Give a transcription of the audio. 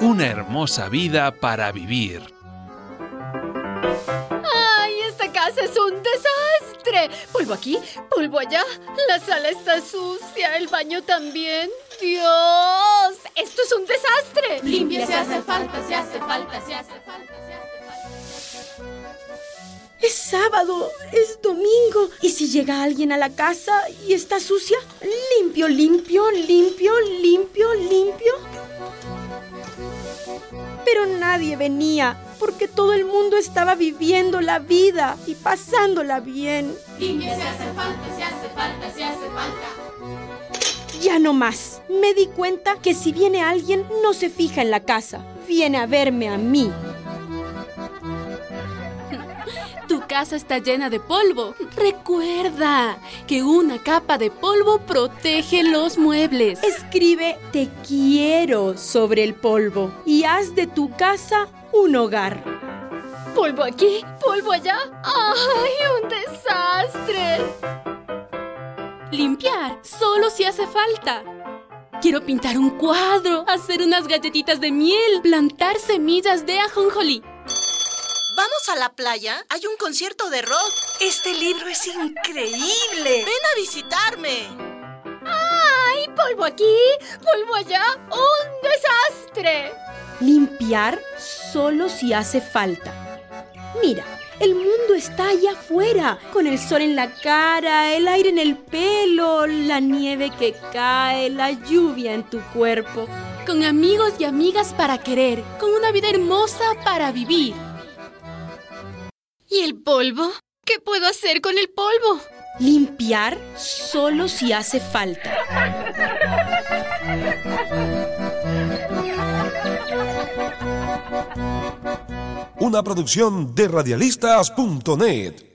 Una hermosa vida para vivir. ¡Ay, esta casa es un desastre! Polvo aquí, polvo allá. La sala está sucia, el baño también. ¡Dios! ¡Esto es un desastre! Limpia si hace falta, si hace falta, si hace falta, si hace falta. Es sábado, es domingo. ¿Y si llega alguien a la casa y está sucia? Limpio, limpio, limpio, limpio, limpio. Pero nadie venía porque todo el mundo estaba viviendo la vida y pasándola bien. Limpia si hace falta, si hace falta, si hace falta. Ya no más. Me di cuenta que si viene alguien no se fija en la casa, viene a verme a mí. Casa está llena de polvo. Recuerda que una capa de polvo protege los muebles. Escribe te quiero sobre el polvo y haz de tu casa un hogar. Polvo aquí, polvo allá. ¡Ay, un desastre! Limpiar solo si hace falta. Quiero pintar un cuadro, hacer unas galletitas de miel, plantar semillas de ajonjolí. ¿Vamos a la playa? Hay un concierto de rock. Este libro es increíble. Ven a visitarme. ¡Ay, polvo aquí, polvo allá! ¡Un desastre! Limpiar solo si hace falta. Mira, el mundo está allá afuera, con el sol en la cara, el aire en el pelo, la nieve que cae, la lluvia en tu cuerpo. Con amigos y amigas para querer, con una vida hermosa para vivir. ¿Y el polvo? ¿Qué puedo hacer con el polvo? Limpiar solo si hace falta. Una producción de radialistas.net.